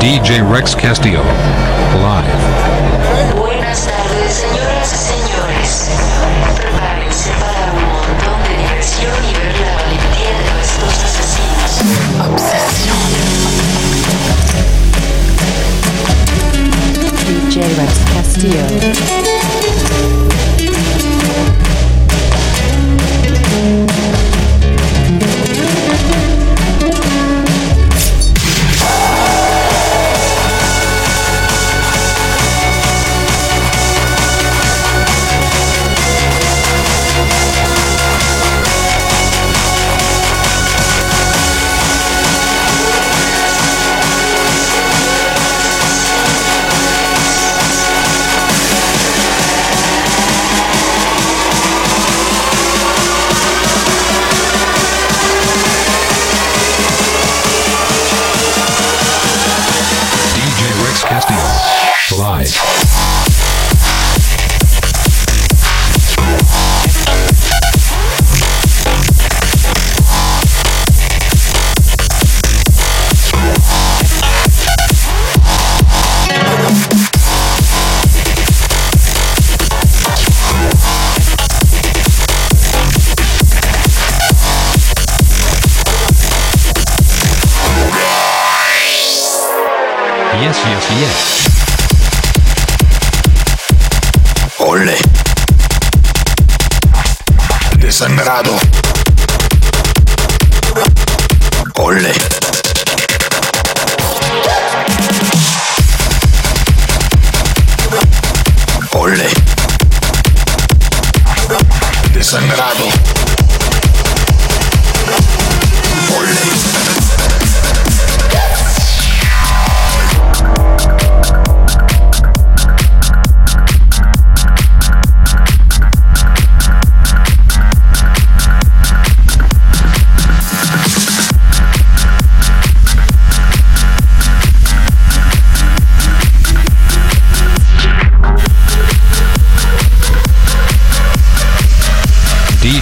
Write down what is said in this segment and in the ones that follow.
DJ Rex Castillo. Live. Buenas tardes, señoras y señores. Prepárense para un montón de diversión y ver la valentía de nuestros asesinos. Obsesión. DJ Rex Castillo. Yes, yes, yes. Ole. Desangrado. Ole. Ole. Desangrado.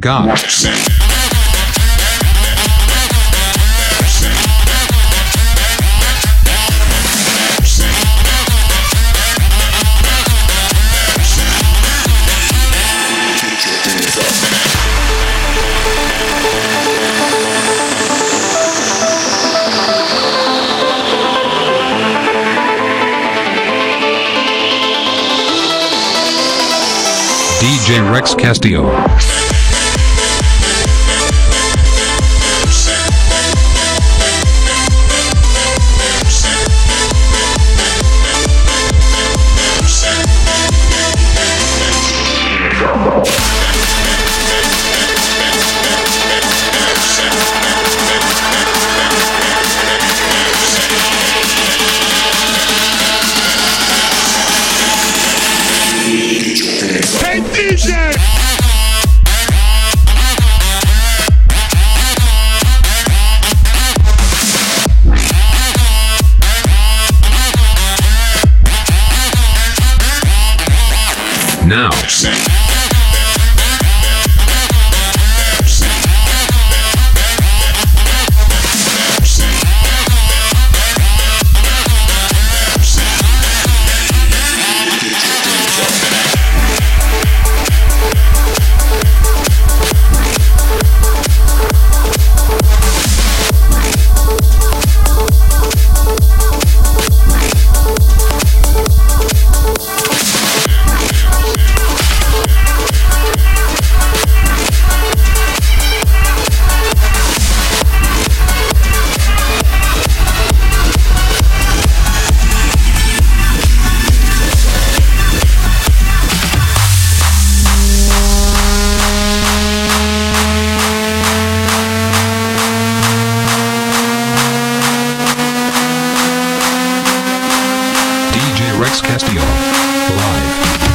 God. DJ Rex Castillo. Rex Castillo. Live.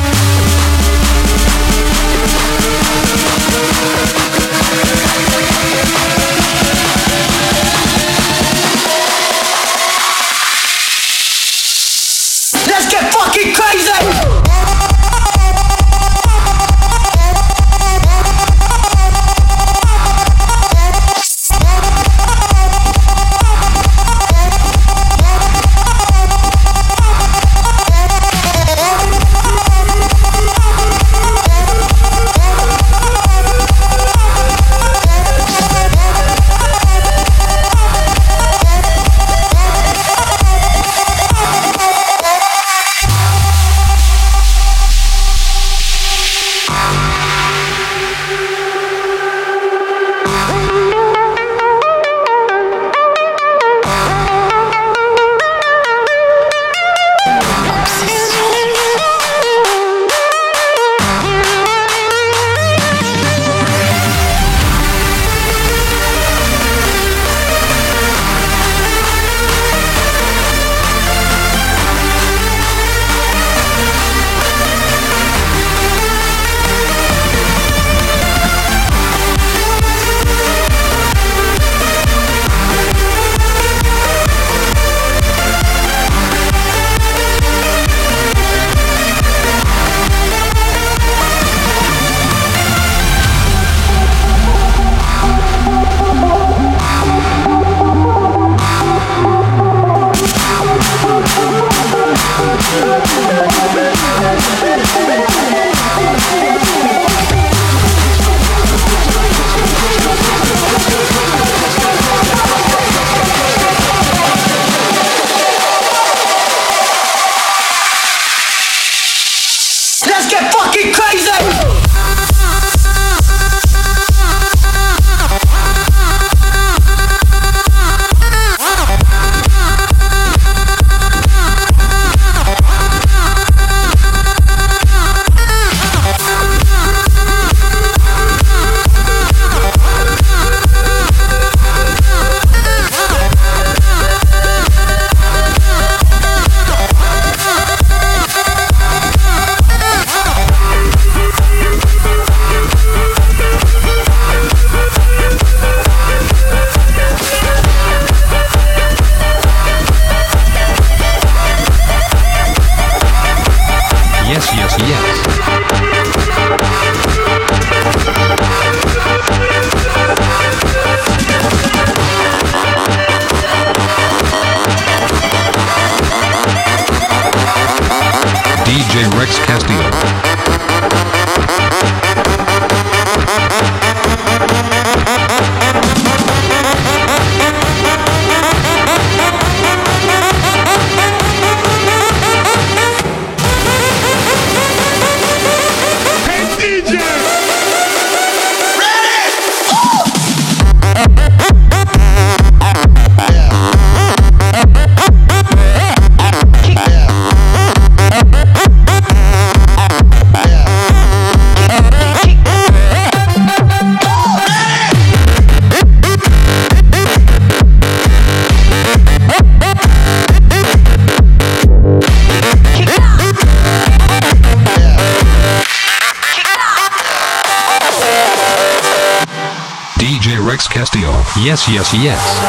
Alex Castillo. Yes, yes, yes.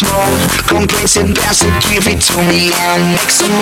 Come more Complaints and and give it to me and make some more.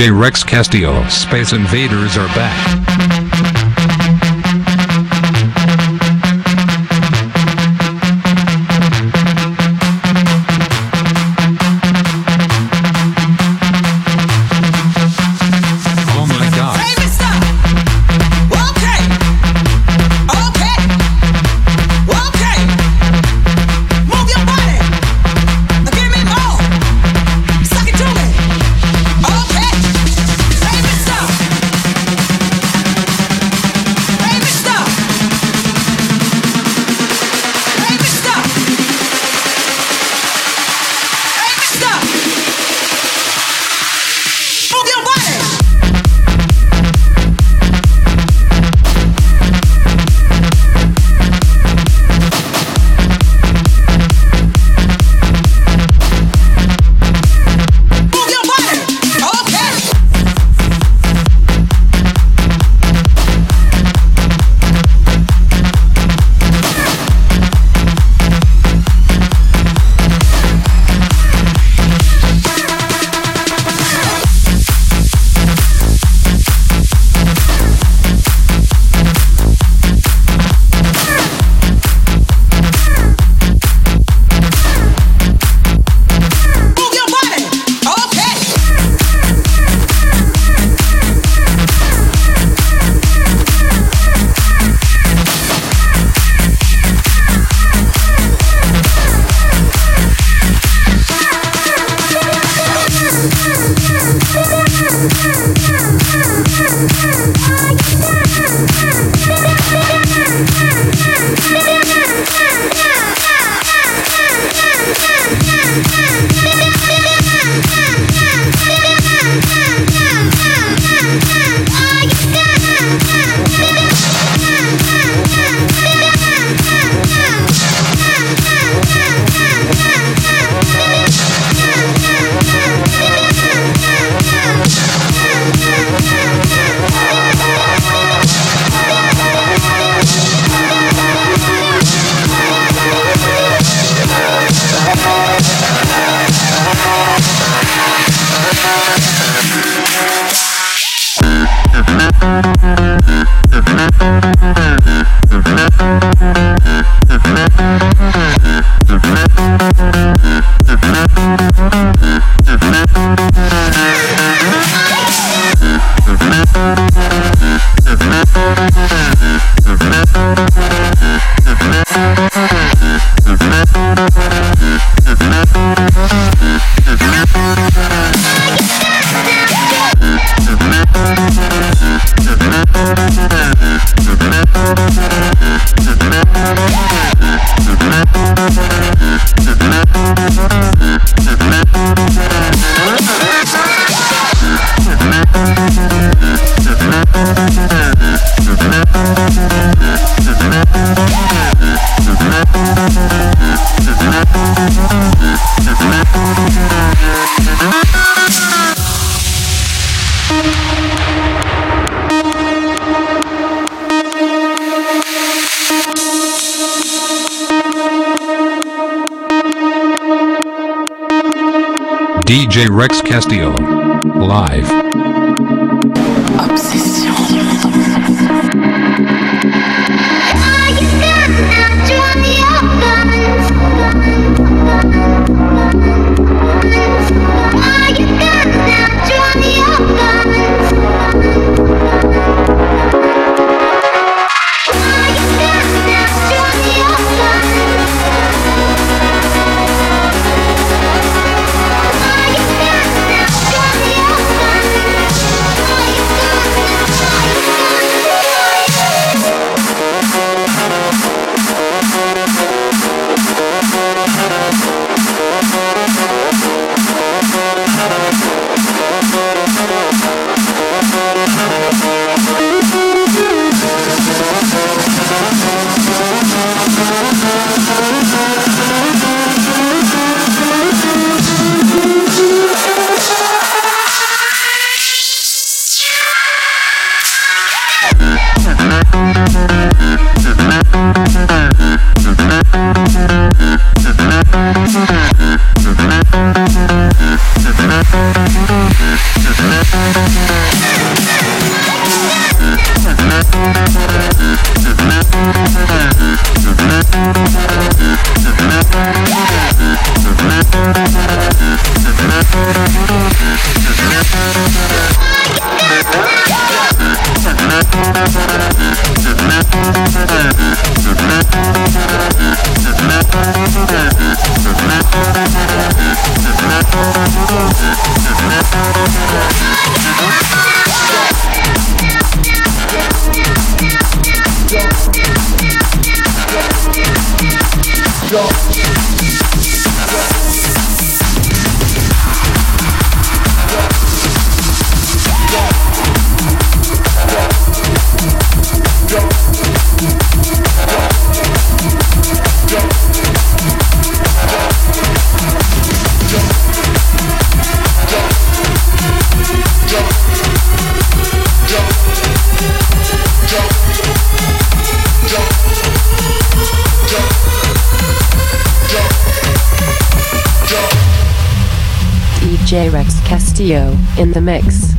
J. Rex Castillo. Space Invaders are back. DJ Rex Castillo. Live. Obsessive. In the mix.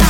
Now,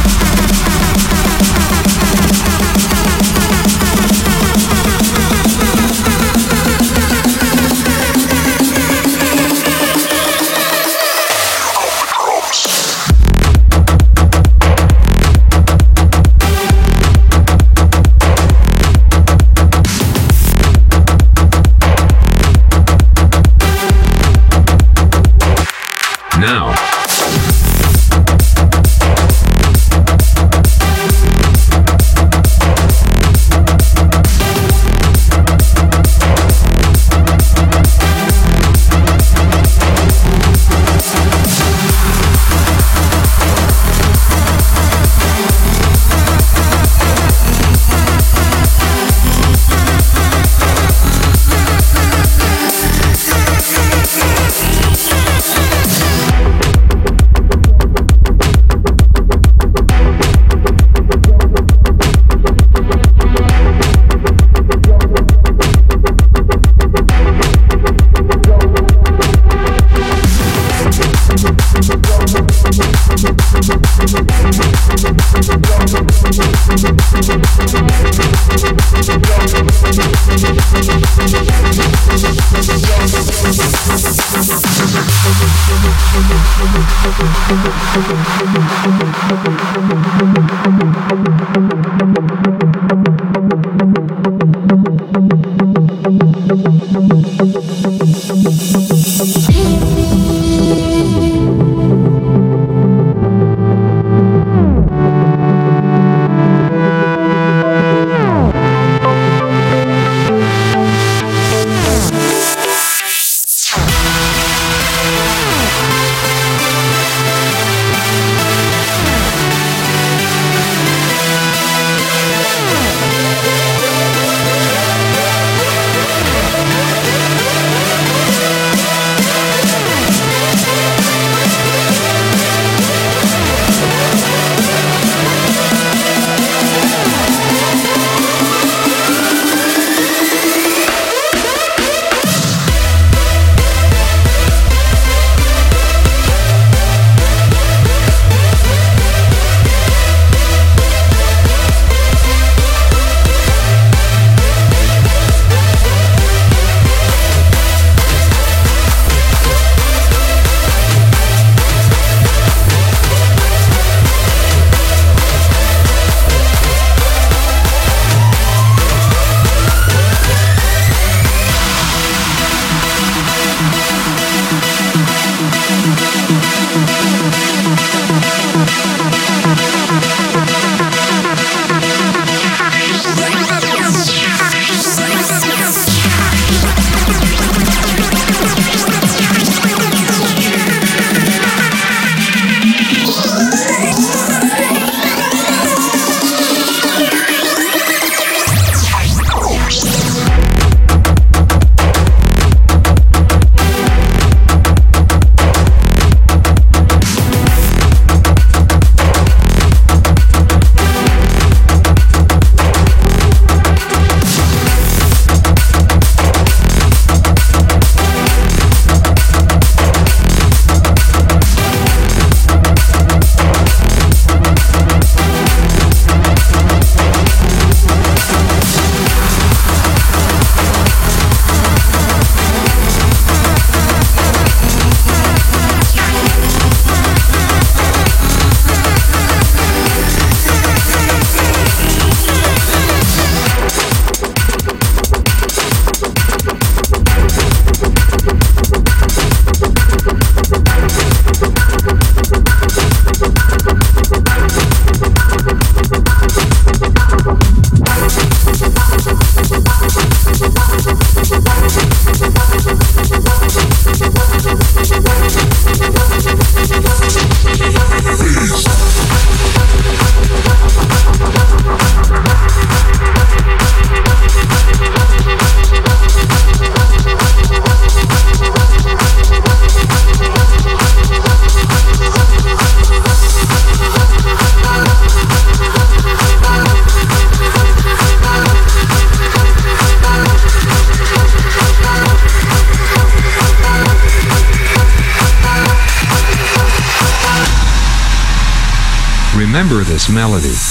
Thank melody.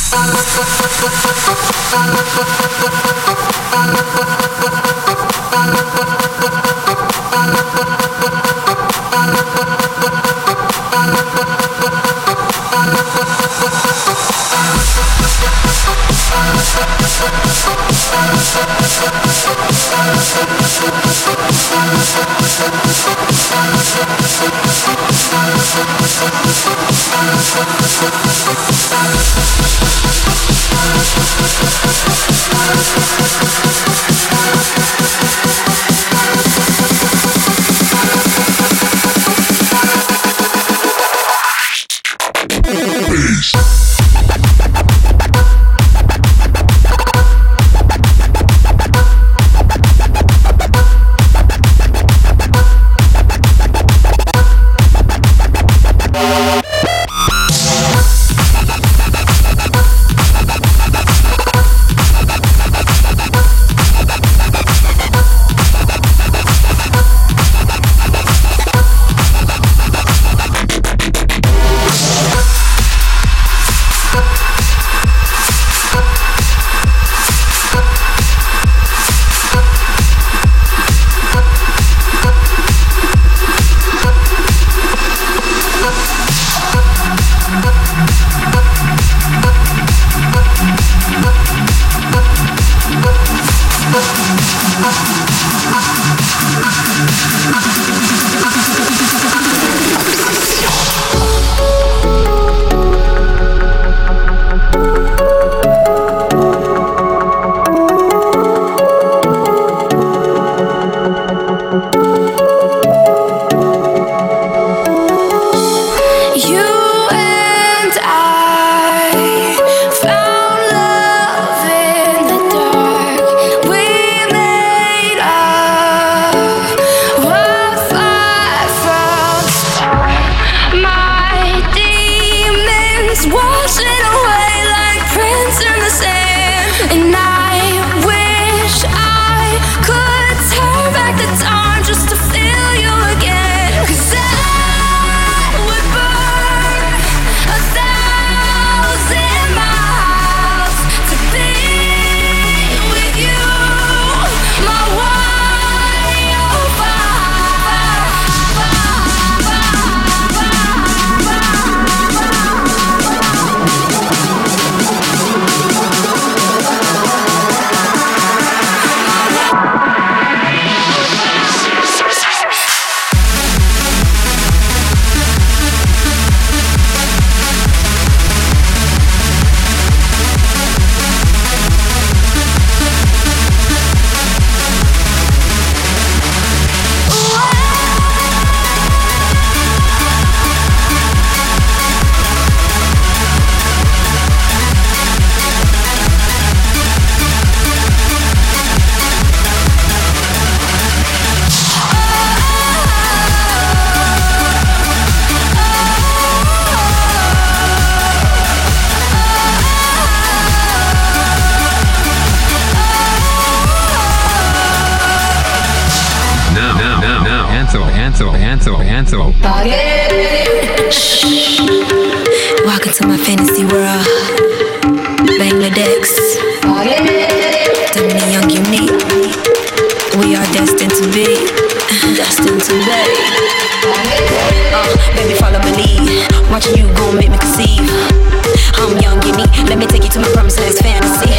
Destined. Uh, baby, follow my lead. Watching you gon' make me conceive. I'm young, unique. Let me take you to my promised land's fantasy.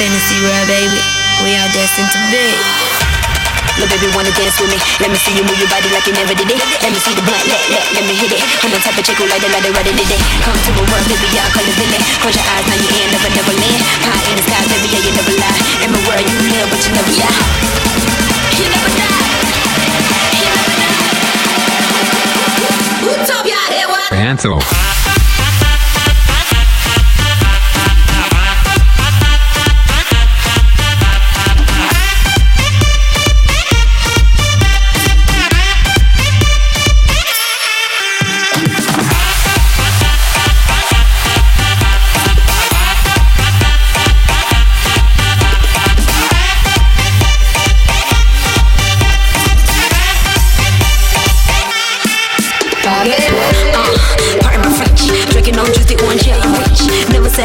Fantasy world, baby. We are destined to be. Little baby wanna dance with me. Let me see you move your body like you never did it. Let me see the blunt, let, let, let me hit it. I'm the type of chick who like to like to run it today. Come to my world, baby, I'll call it villain. Close your eyes, now you in, never, never land. High in the sky, baby, yeah, you never lie. In my world, you live, but you never die. You never die. You never die. Utopia, here, what? Anto.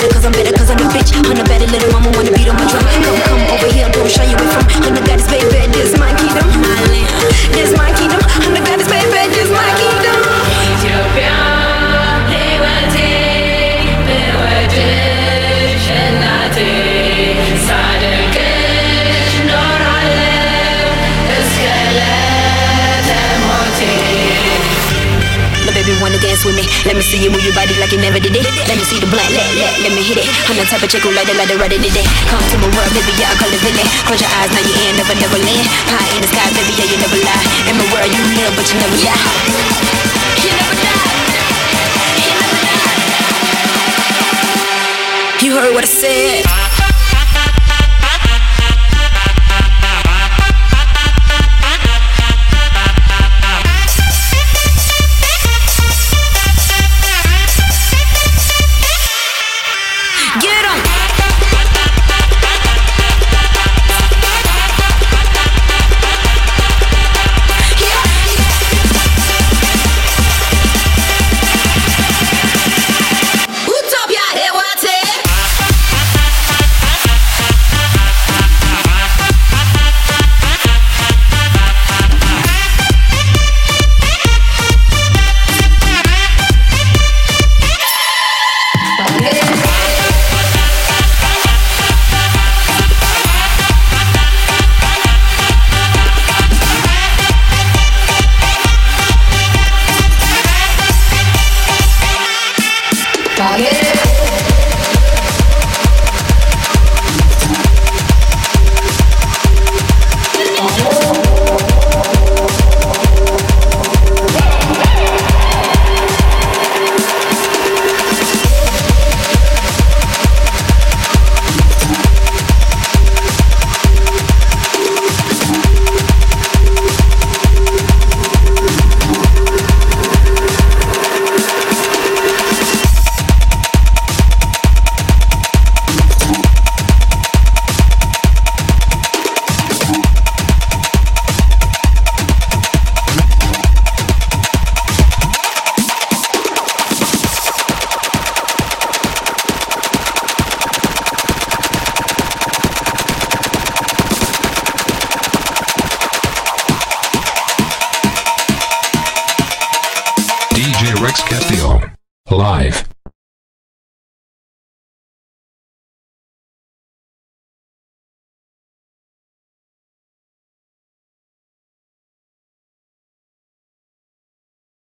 It cause I'm better, cause I'm the bitch. I'm the better little mama, wanna beat on my drum. Come, come over here, don't show you where from. I'm the goddess, baby, this my kingdom. This my kingdom. I'm the goddess, baby, this my kingdom. Wanna dance with me. Let me see you move your body like you never did it. Let me see the blunt, let, let, let me hit it. I'm the type of chick who like it, like it, right today. Come to my world, baby, yeah, I call it villain. Close your eyes, now you in, never, never land. High in the sky, baby, yeah, you never lie. In my world, you live, but you never. You never die. You never die. You heard what I said.